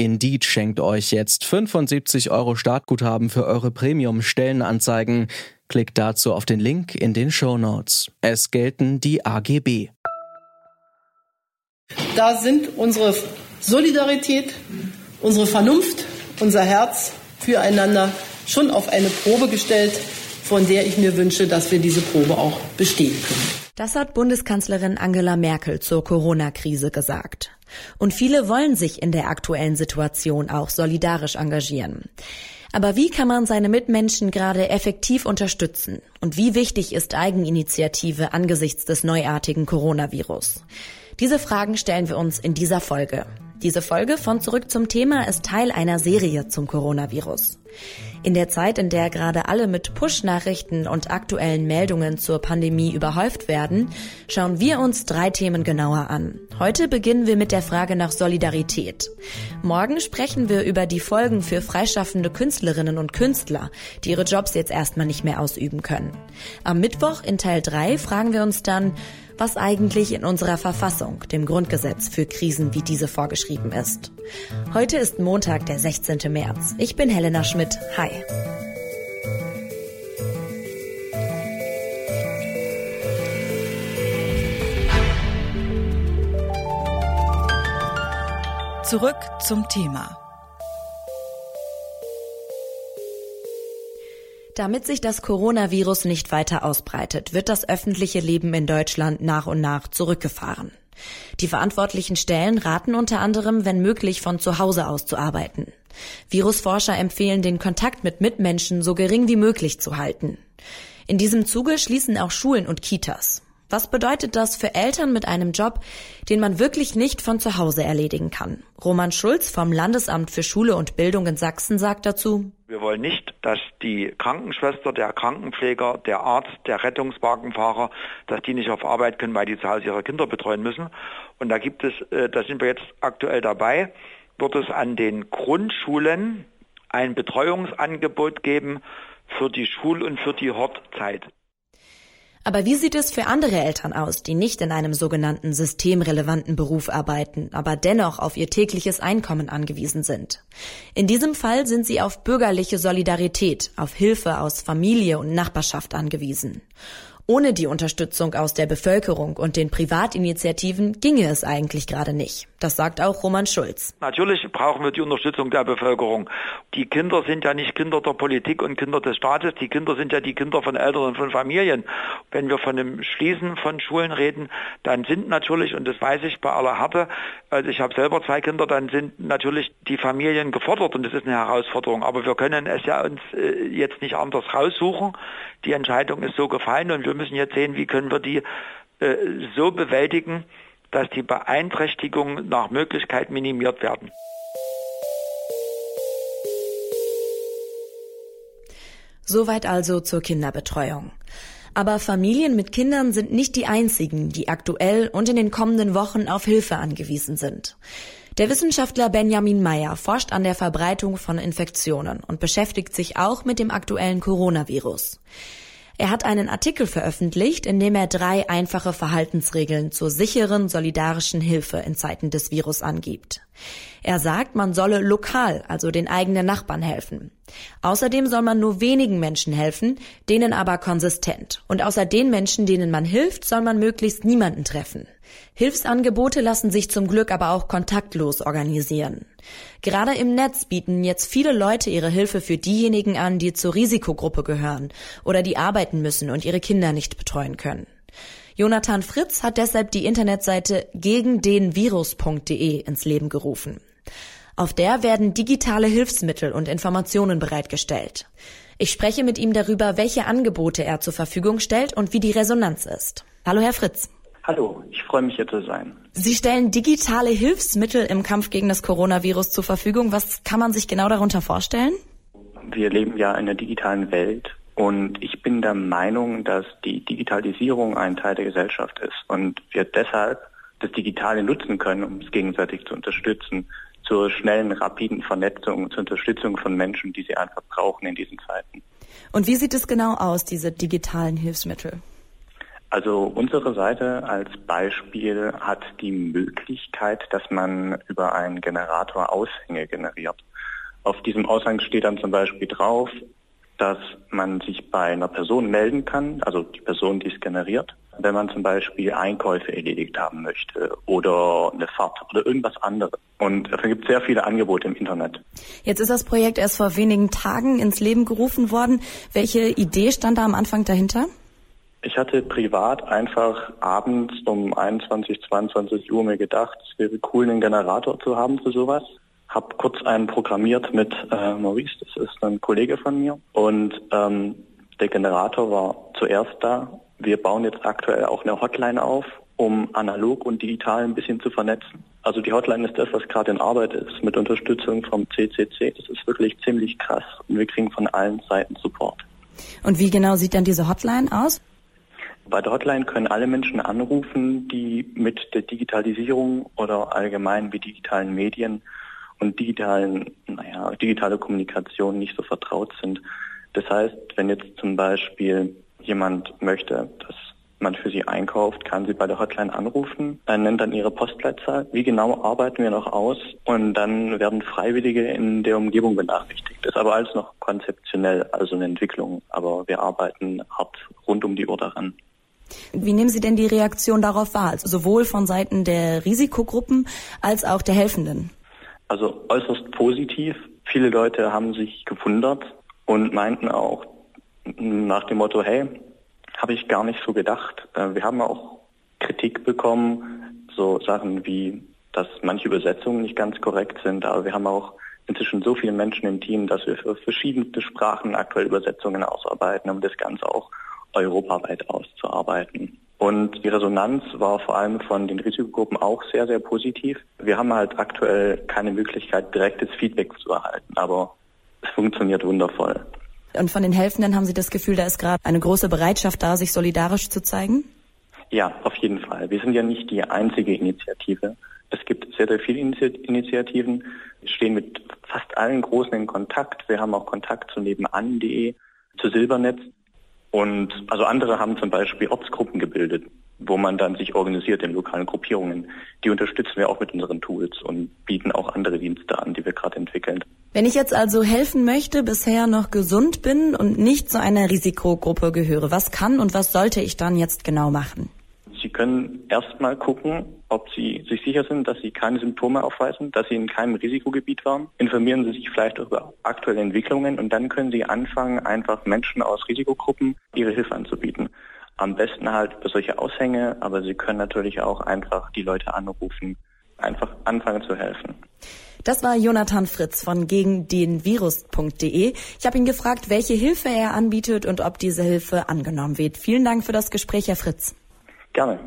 Indeed schenkt euch jetzt 75 Euro Startguthaben für eure Premium-Stellenanzeigen. Klickt dazu auf den Link in den Show Notes. Es gelten die AGB. Da sind unsere Solidarität, unsere Vernunft, unser Herz füreinander schon auf eine Probe gestellt, von der ich mir wünsche, dass wir diese Probe auch bestehen können. Das hat Bundeskanzlerin Angela Merkel zur Corona-Krise gesagt. Und viele wollen sich in der aktuellen Situation auch solidarisch engagieren. Aber wie kann man seine Mitmenschen gerade effektiv unterstützen? Und wie wichtig ist Eigeninitiative angesichts des neuartigen Coronavirus? Diese Fragen stellen wir uns in dieser Folge. Diese Folge von Zurück zum Thema ist Teil einer Serie zum Coronavirus. In der Zeit, in der gerade alle mit Push-Nachrichten und aktuellen Meldungen zur Pandemie überhäuft werden, schauen wir uns drei Themen genauer an. Heute beginnen wir mit der Frage nach Solidarität. Morgen sprechen wir über die Folgen für freischaffende Künstlerinnen und Künstler, die ihre Jobs jetzt erstmal nicht mehr ausüben können. Am Mittwoch in Teil 3 fragen wir uns dann, was eigentlich in unserer Verfassung, dem Grundgesetz für Krisen wie diese vorgeschrieben ist. Heute ist Montag, der 16. März. Ich bin Helena Schmidt. Hi. Zurück zum Thema. Damit sich das Coronavirus nicht weiter ausbreitet, wird das öffentliche Leben in Deutschland nach und nach zurückgefahren. Die verantwortlichen Stellen raten unter anderem, wenn möglich, von zu Hause aus zu arbeiten. Virusforscher empfehlen, den Kontakt mit Mitmenschen so gering wie möglich zu halten. In diesem Zuge schließen auch Schulen und Kitas. Was bedeutet das für Eltern mit einem Job, den man wirklich nicht von zu Hause erledigen kann? Roman Schulz vom Landesamt für Schule und Bildung in Sachsen sagt dazu, wir wollen nicht, dass die Krankenschwester, der Krankenpfleger, der Arzt, der Rettungswagenfahrer, dass die nicht auf Arbeit können, weil die zu Hause ihre Kinder betreuen müssen. Und da gibt es, äh, da sind wir jetzt aktuell dabei, wird es an den Grundschulen ein Betreuungsangebot geben für die Schul- und für die Hortzeit. Aber wie sieht es für andere Eltern aus, die nicht in einem sogenannten systemrelevanten Beruf arbeiten, aber dennoch auf ihr tägliches Einkommen angewiesen sind? In diesem Fall sind sie auf bürgerliche Solidarität, auf Hilfe aus Familie und Nachbarschaft angewiesen. Ohne die Unterstützung aus der Bevölkerung und den Privatinitiativen ginge es eigentlich gerade nicht. Das sagt auch Roman Schulz. Natürlich brauchen wir die Unterstützung der Bevölkerung. Die Kinder sind ja nicht Kinder der Politik und Kinder des Staates. Die Kinder sind ja die Kinder von Eltern und von Familien. Wenn wir von dem Schließen von Schulen reden, dann sind natürlich, und das weiß ich bei aller Härte, also ich habe selber zwei Kinder, dann sind natürlich die Familien gefordert und das ist eine Herausforderung. Aber wir können es ja uns äh, jetzt nicht anders raussuchen. Die Entscheidung ist so gefallen und wir müssen jetzt sehen, wie können wir die äh, so bewältigen, dass die Beeinträchtigungen nach Möglichkeit minimiert werden. Soweit also zur Kinderbetreuung. Aber Familien mit Kindern sind nicht die einzigen, die aktuell und in den kommenden Wochen auf Hilfe angewiesen sind. Der Wissenschaftler Benjamin Meyer forscht an der Verbreitung von Infektionen und beschäftigt sich auch mit dem aktuellen Coronavirus. Er hat einen Artikel veröffentlicht, in dem er drei einfache Verhaltensregeln zur sicheren solidarischen Hilfe in Zeiten des Virus angibt. Er sagt, man solle lokal, also den eigenen Nachbarn helfen. Außerdem soll man nur wenigen Menschen helfen, denen aber konsistent. Und außer den Menschen, denen man hilft, soll man möglichst niemanden treffen. Hilfsangebote lassen sich zum Glück aber auch kontaktlos organisieren. Gerade im Netz bieten jetzt viele Leute ihre Hilfe für diejenigen an, die zur Risikogruppe gehören oder die arbeiten müssen und ihre Kinder nicht betreuen können. Jonathan Fritz hat deshalb die Internetseite gegendenvirus.de ins Leben gerufen. Auf der werden digitale Hilfsmittel und Informationen bereitgestellt. Ich spreche mit ihm darüber, welche Angebote er zur Verfügung stellt und wie die Resonanz ist. Hallo, Herr Fritz. Hallo, ich freue mich hier zu sein. Sie stellen digitale Hilfsmittel im Kampf gegen das Coronavirus zur Verfügung. Was kann man sich genau darunter vorstellen? Wir leben ja in einer digitalen Welt Und ich bin der Meinung, dass die Digitalisierung ein Teil der Gesellschaft ist und wir deshalb das Digitale nutzen können, um es gegenseitig zu unterstützen, zur schnellen, rapiden Vernetzung, zur Unterstützung von Menschen, die sie einfach brauchen in diesen Zeiten. Und wie sieht es genau aus, diese digitalen Hilfsmittel? Also unsere Seite als Beispiel hat die Möglichkeit, dass man über einen Generator Aushänge generiert. Auf diesem Aushang steht dann zum Beispiel drauf, dass man sich bei einer Person melden kann, also die Person, die es generiert, wenn man zum Beispiel Einkäufe erledigt haben möchte oder eine Fahrt oder irgendwas anderes. Und dafür gibt es sehr viele Angebote im Internet. Jetzt ist das Projekt erst vor wenigen Tagen ins Leben gerufen worden. Welche Idee stand da am Anfang dahinter? Ich hatte privat einfach abends um 21, 22 Uhr mir gedacht, es wäre cool, einen Generator zu haben für sowas habe kurz einen programmiert mit äh, Maurice, das ist ein Kollege von mir. Und ähm, der Generator war zuerst da. Wir bauen jetzt aktuell auch eine Hotline auf, um analog und digital ein bisschen zu vernetzen. Also die Hotline ist das, was gerade in Arbeit ist, mit Unterstützung vom CCC. Das ist wirklich ziemlich krass und wir kriegen von allen Seiten Support. Und wie genau sieht dann diese Hotline aus? Bei der Hotline können alle Menschen anrufen, die mit der Digitalisierung oder allgemein mit digitalen Medien und digitalen, naja, digitale Kommunikation nicht so vertraut sind. Das heißt, wenn jetzt zum Beispiel jemand möchte, dass man für sie einkauft, kann sie bei der Hotline anrufen, dann nennt dann ihre Postleitzahl. Wie genau arbeiten wir noch aus? Und dann werden Freiwillige in der Umgebung benachrichtigt. Das ist aber alles noch konzeptionell, also eine Entwicklung. Aber wir arbeiten hart rund um die Uhr daran. Wie nehmen Sie denn die Reaktion darauf wahr? Also sowohl von Seiten der Risikogruppen als auch der Helfenden? Also äußerst positiv. Viele Leute haben sich gewundert und meinten auch nach dem Motto, hey, habe ich gar nicht so gedacht. Äh, wir haben auch Kritik bekommen, so Sachen wie, dass manche Übersetzungen nicht ganz korrekt sind, aber wir haben auch inzwischen so viele Menschen im Team, dass wir für verschiedenste Sprachen aktuell Übersetzungen ausarbeiten, um das Ganze auch europaweit auszuarbeiten. Und die Resonanz war vor allem von den Risikogruppen auch sehr, sehr positiv. Wir haben halt aktuell keine Möglichkeit, direktes Feedback zu erhalten, aber es funktioniert wundervoll. Und von den Helfenden haben Sie das Gefühl, da ist gerade eine große Bereitschaft da, sich solidarisch zu zeigen? Ja, auf jeden Fall. Wir sind ja nicht die einzige Initiative. Es gibt sehr, sehr viele Initiativen. Wir stehen mit fast allen Großen in Kontakt. Wir haben auch Kontakt zu nebenan.de, zu Silbernetz. Und also andere haben zum Beispiel Ortsgruppen gebildet, wo man dann sich organisiert in lokalen Gruppierungen. Die unterstützen wir auch mit unseren Tools und bieten auch andere Dienste an, die wir gerade entwickeln. Wenn ich jetzt also helfen möchte, bisher noch gesund bin und nicht zu einer Risikogruppe gehöre, was kann und was sollte ich dann jetzt genau machen? Sie können erstmal gucken, ob Sie sich sicher sind, dass Sie keine Symptome aufweisen, dass Sie in keinem Risikogebiet waren. Informieren Sie sich vielleicht über aktuelle Entwicklungen und dann können Sie anfangen, einfach Menschen aus Risikogruppen ihre Hilfe anzubieten. Am besten halt über solche Aushänge, aber Sie können natürlich auch einfach die Leute anrufen, einfach anfangen zu helfen. Das war Jonathan Fritz von gegen den Virus.de. Ich habe ihn gefragt, welche Hilfe er anbietet und ob diese Hilfe angenommen wird. Vielen Dank für das Gespräch, Herr Fritz. Gerne.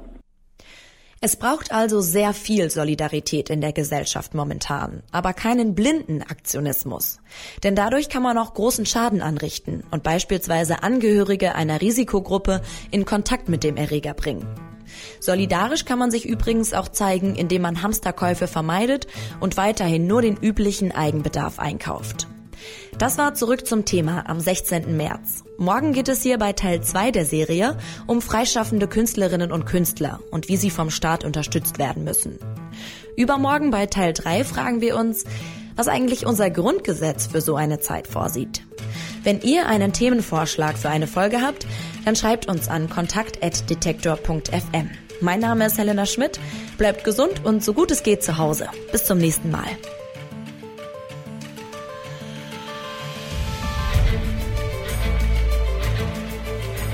Es braucht also sehr viel Solidarität in der Gesellschaft momentan, aber keinen blinden Aktionismus. Denn dadurch kann man auch großen Schaden anrichten und beispielsweise Angehörige einer Risikogruppe in Kontakt mit dem Erreger bringen. Solidarisch kann man sich übrigens auch zeigen, indem man Hamsterkäufe vermeidet und weiterhin nur den üblichen Eigenbedarf einkauft. Das war zurück zum Thema am 16. März. Morgen geht es hier bei Teil 2 der Serie um freischaffende Künstlerinnen und Künstler und wie sie vom Staat unterstützt werden müssen. Übermorgen bei Teil 3 fragen wir uns, was eigentlich unser Grundgesetz für so eine Zeit vorsieht. Wenn ihr einen Themenvorschlag für eine Folge habt, dann schreibt uns an kontakt.detektor.fm. Mein Name ist Helena Schmidt. Bleibt gesund und so gut es geht zu Hause. Bis zum nächsten Mal.